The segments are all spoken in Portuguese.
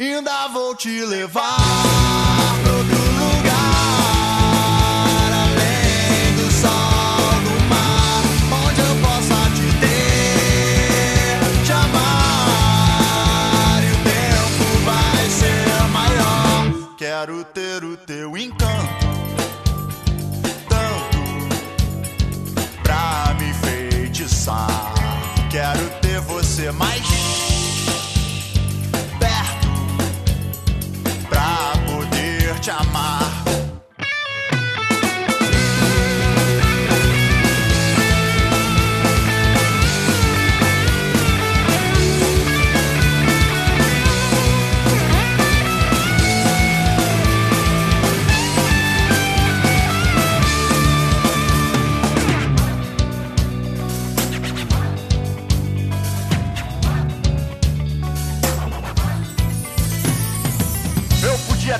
Ainda vou te levar poder te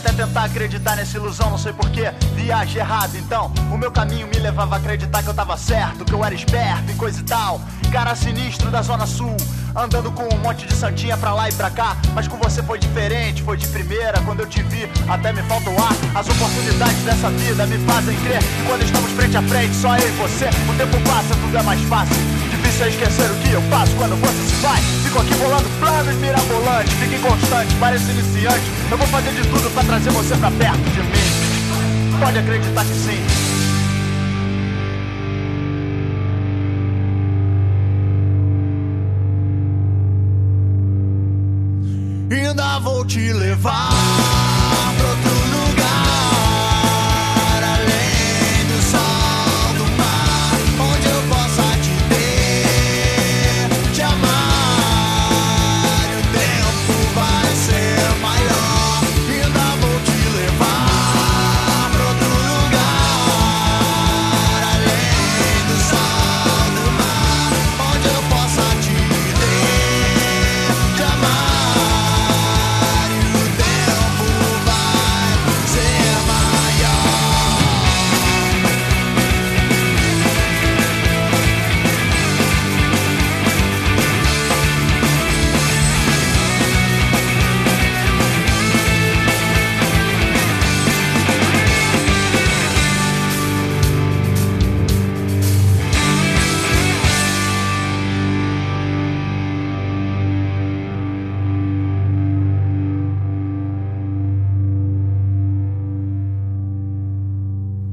até tentar acreditar nessa ilusão, não sei porquê. Viagem errada, então. O meu caminho me levava a acreditar que eu tava certo, que eu era esperto e coisa e tal. Cara sinistro da Zona Sul, andando com um monte de santinha pra lá e pra cá. Mas com você foi diferente, foi de primeira. Quando eu te vi, até me falta o ar. As oportunidades dessa vida me fazem crer quando estamos frente a frente, só eu e você, o tempo passa, tudo é mais fácil. É esquecer o que eu faço quando você se vai. Fico aqui bolando planos mirabolantes, fique constante, parece iniciante. Eu vou fazer de tudo pra trazer você pra perto de mim. Pode acreditar que sim. Ainda vou te levar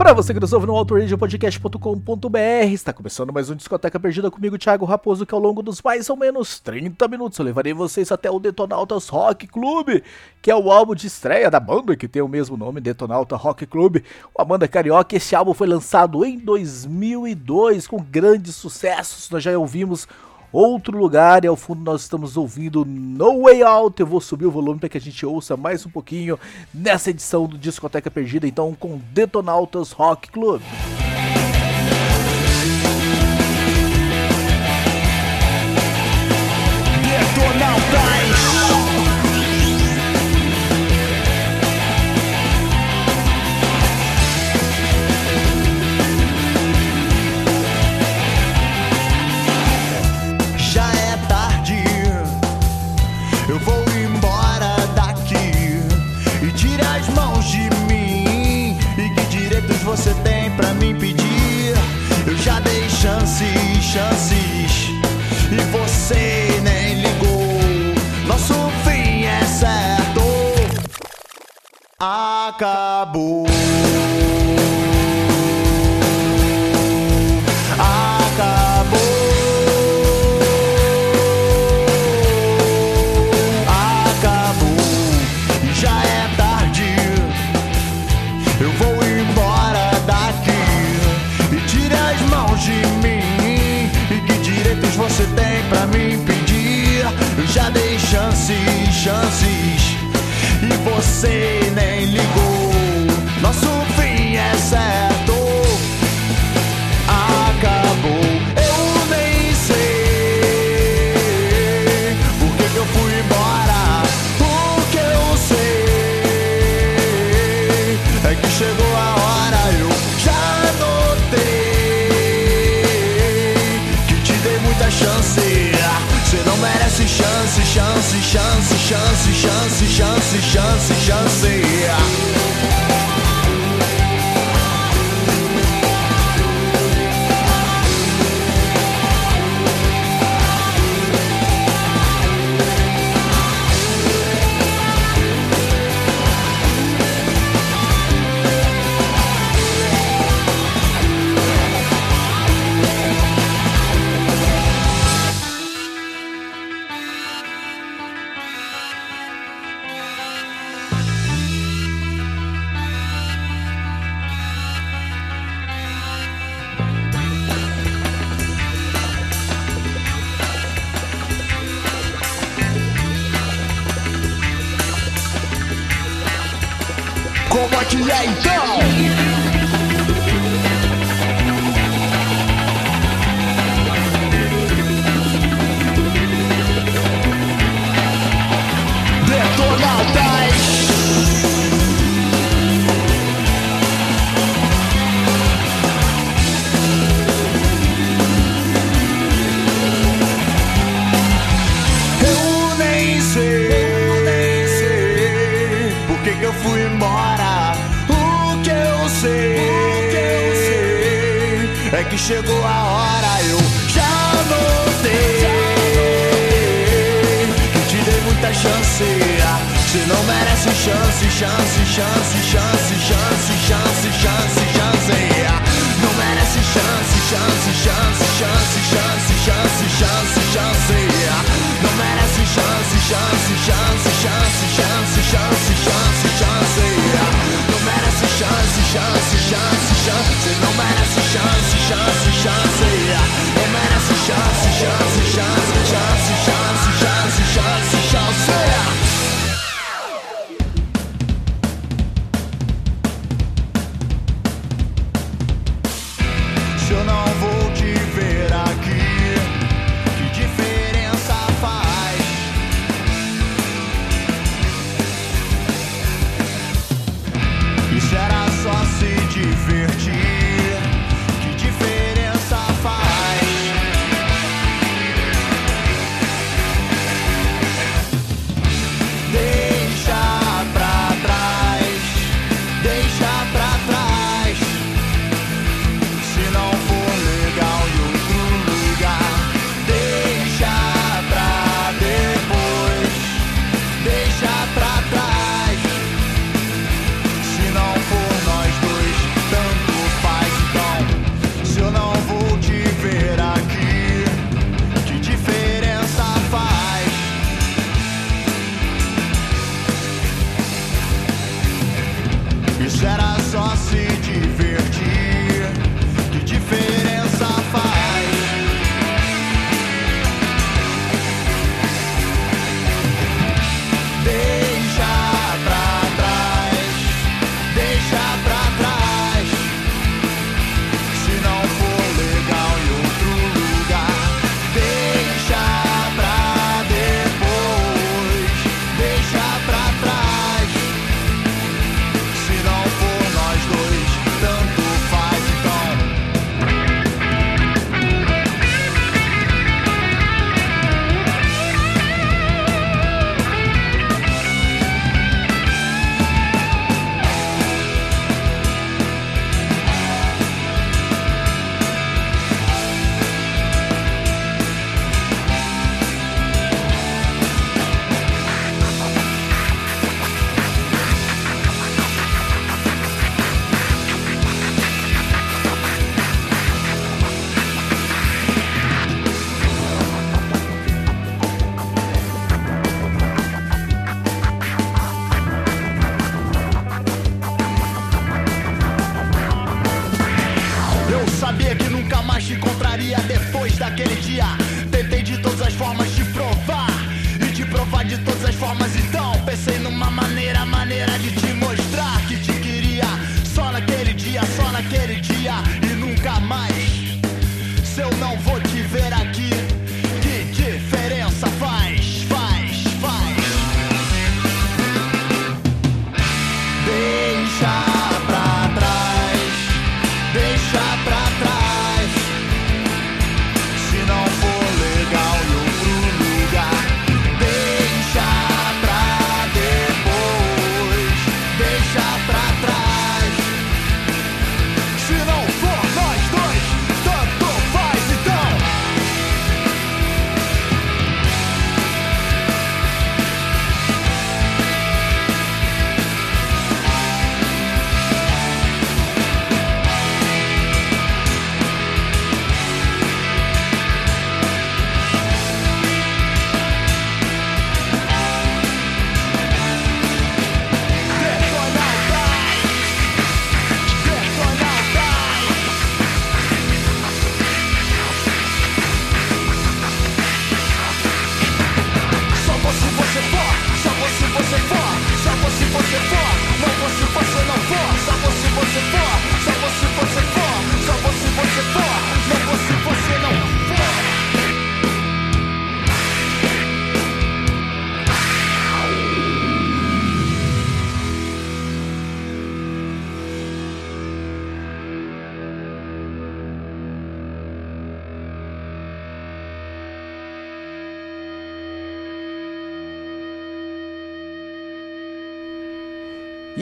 Para você que nos ouve no autoradiopodcast.com.br, está começando mais um Discoteca Perdida comigo, Thiago Raposo, que ao longo dos mais ou menos 30 minutos eu levarei vocês até o Detonautas Rock Club, que é o álbum de estreia da banda que tem o mesmo nome, Detonauta Rock Club, uma banda carioca. Esse álbum foi lançado em 2002 com grandes sucessos, nós já ouvimos Outro lugar e ao fundo nós estamos ouvindo No Way Out. Eu vou subir o volume para que a gente ouça mais um pouquinho nessa edição do Discoteca Perdida, então com Detonautas Rock Club. Já Acabou. Acabou. Acabou. Já é tarde. Eu vou embora daqui. E tire as mãos de mim. E que direitos você tem pra me impedir? Eu já dei chances, chances. E você nem ligou. Merece chance, chance, chance, chance, chance, chance, chance, chance. Como é que é então? Que chegou a hora. Eu já notei que te dei muita chance. Você não merece chance, chance, chance, chance, chance, chance, chance, chance. Não merece chance, chance, chance, chance, chance, chance, chance, chance. Não merece chance, chance, chance, chance, chance, chance, chance. Chance, não merece chance, chance.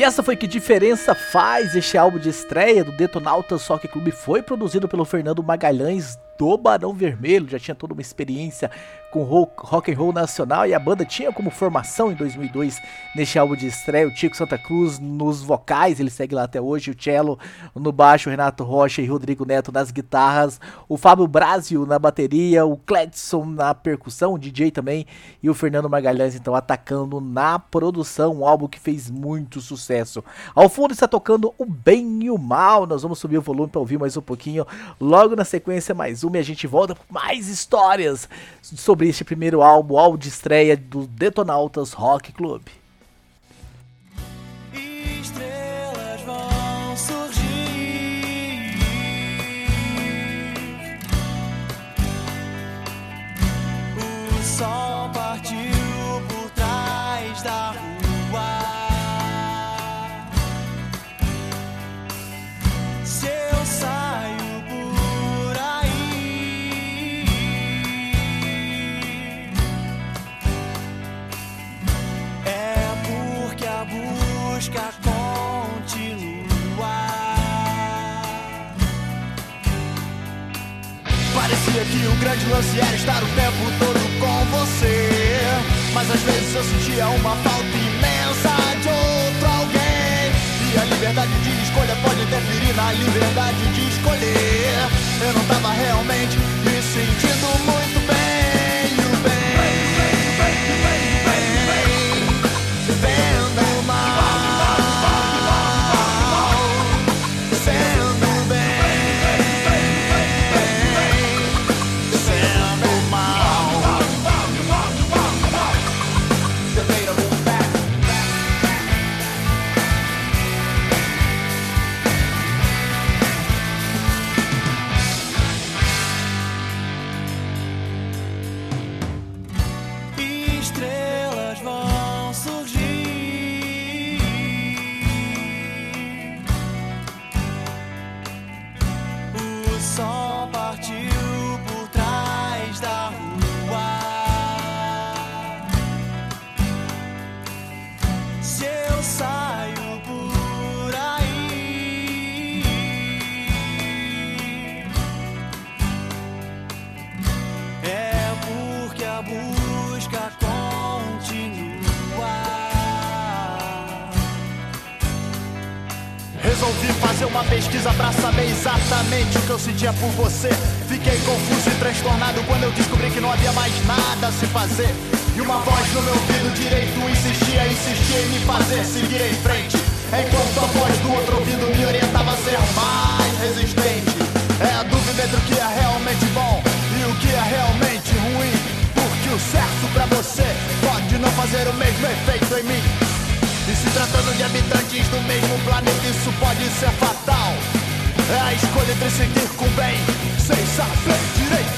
Essa foi Que Diferença Faz, este álbum de estreia do Detonautas Soccer Clube foi produzido pelo Fernando Magalhães do Barão Vermelho, já tinha toda uma experiência com ro- rock and roll nacional e a banda tinha como formação em 2002 neste álbum de estreia o Tico Santa Cruz nos vocais, ele segue lá até hoje, o cello no baixo, o Renato Rocha e Rodrigo Neto nas guitarras, o Fábio Brasil na bateria, o Cledson na percussão, o DJ também e o Fernando Magalhães então atacando na produção, um álbum que fez muito sucesso. Ao fundo está tocando o Bem e o Mal, nós vamos subir o volume para ouvir mais um pouquinho, logo na sequência mais uma e a gente volta com mais histórias sobre este primeiro álbum, álbum de estreia do Detonautas Rock Club. Estrelas grande lance era estar o tempo todo com você. Mas às vezes eu sentia uma falta imensa de outro alguém. E a liberdade de escolha pode interferir na liberdade de escolher. Eu não tava realmente me sentindo muito sentia por você. Fiquei confuso e transtornado quando eu descobri que não havia mais nada a se fazer. E uma voz no meu ouvido direito insistia, insistia em me fazer seguir em frente. Enquanto a voz do outro ouvido me orientava a ser mais resistente. É a dúvida entre o que é realmente bom e o que é realmente ruim. Porque o certo para você pode não fazer o mesmo efeito em mim. E se tratando de habitantes do mesmo planeta, isso pode ser fatal. É a escolha entre seguir com bem, sem saber direito.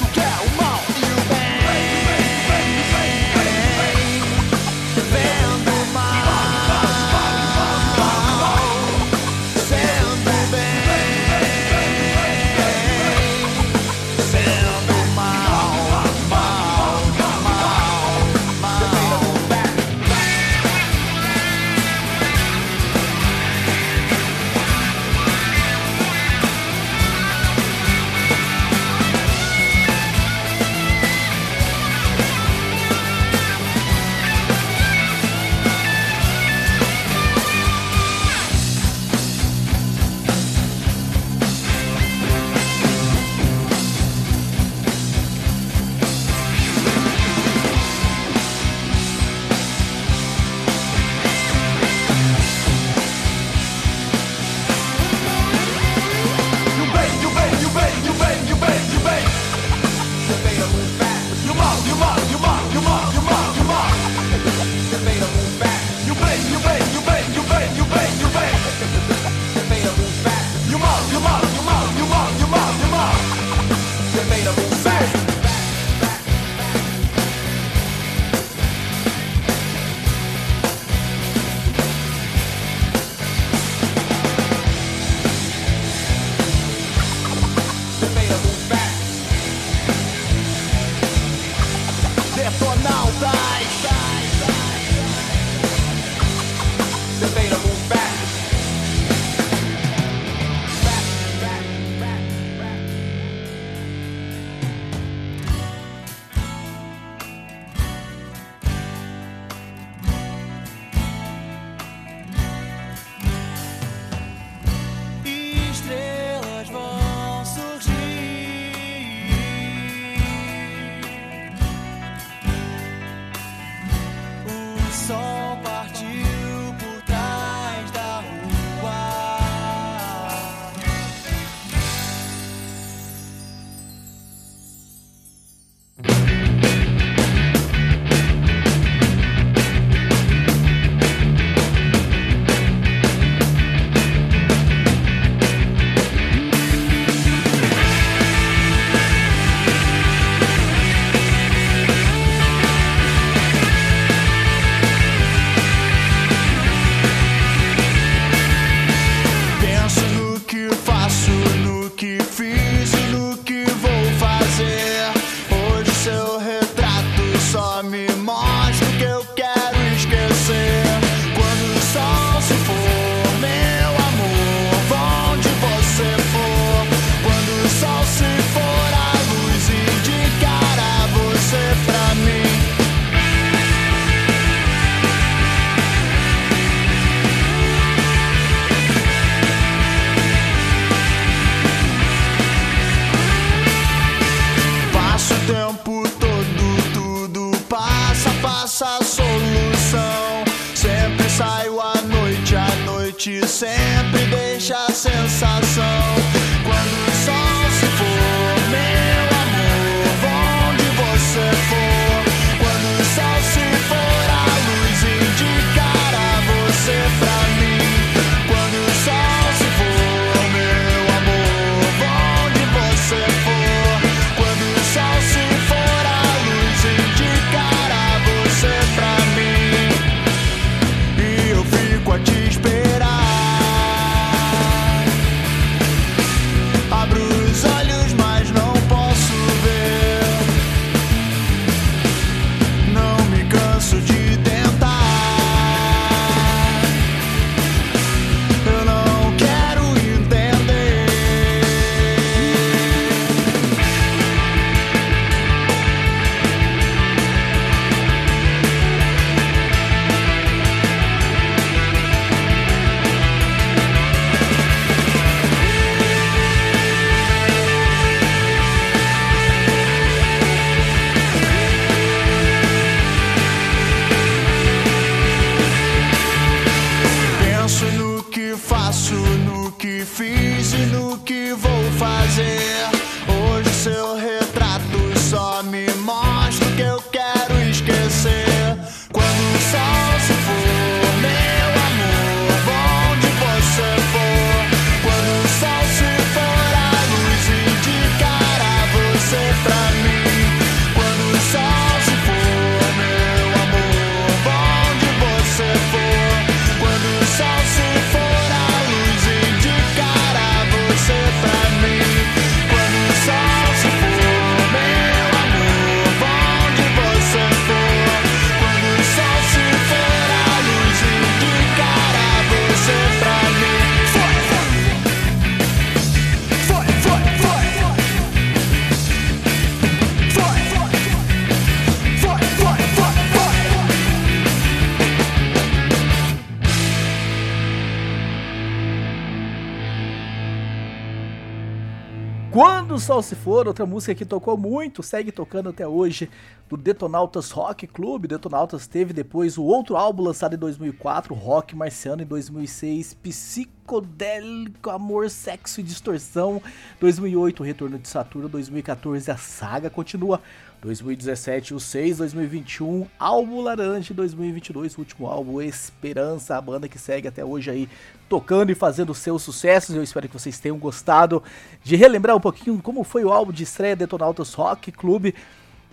Sol Se For, outra música que tocou muito, segue tocando até hoje, do Detonautas Rock Club. Detonautas teve depois o outro álbum lançado em 2004, Rock Marciano, em 2006, Psicodélico, Amor, Sexo e Distorção, 2008, Retorno de Saturno, 2014, a saga continua, 2017, o 6, 2021, álbum Laranja, 2022, o último álbum Esperança, a banda que segue até hoje aí tocando e fazendo seus sucessos. Eu espero que vocês tenham gostado de relembrar um pouquinho como foi o álbum de estreia Detonautas Rock Club.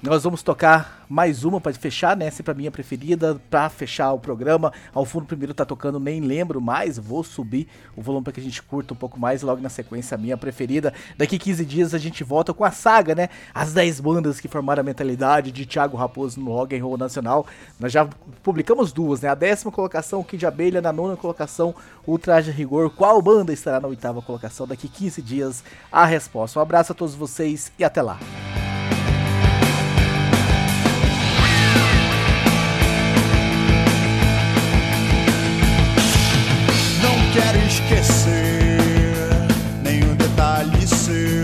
Nós vamos tocar mais uma para fechar, né? Sempre a minha preferida para fechar o programa. Ao fundo primeiro tá tocando, nem lembro mais. Vou subir o volume para que a gente curta um pouco mais. Logo na sequência, a minha preferida. Daqui 15 dias a gente volta com a saga, né? As 10 bandas que formaram a mentalidade de Thiago Raposo no Rock and Roll Nacional. Nós já publicamos duas, né? A décima colocação, o Kid Abelha. Na nona colocação, o Traje Rigor. Qual banda estará na oitava colocação? Daqui 15 dias, a resposta. Um abraço a todos vocês e até lá. Quero esquecer nenhum detalhe seu.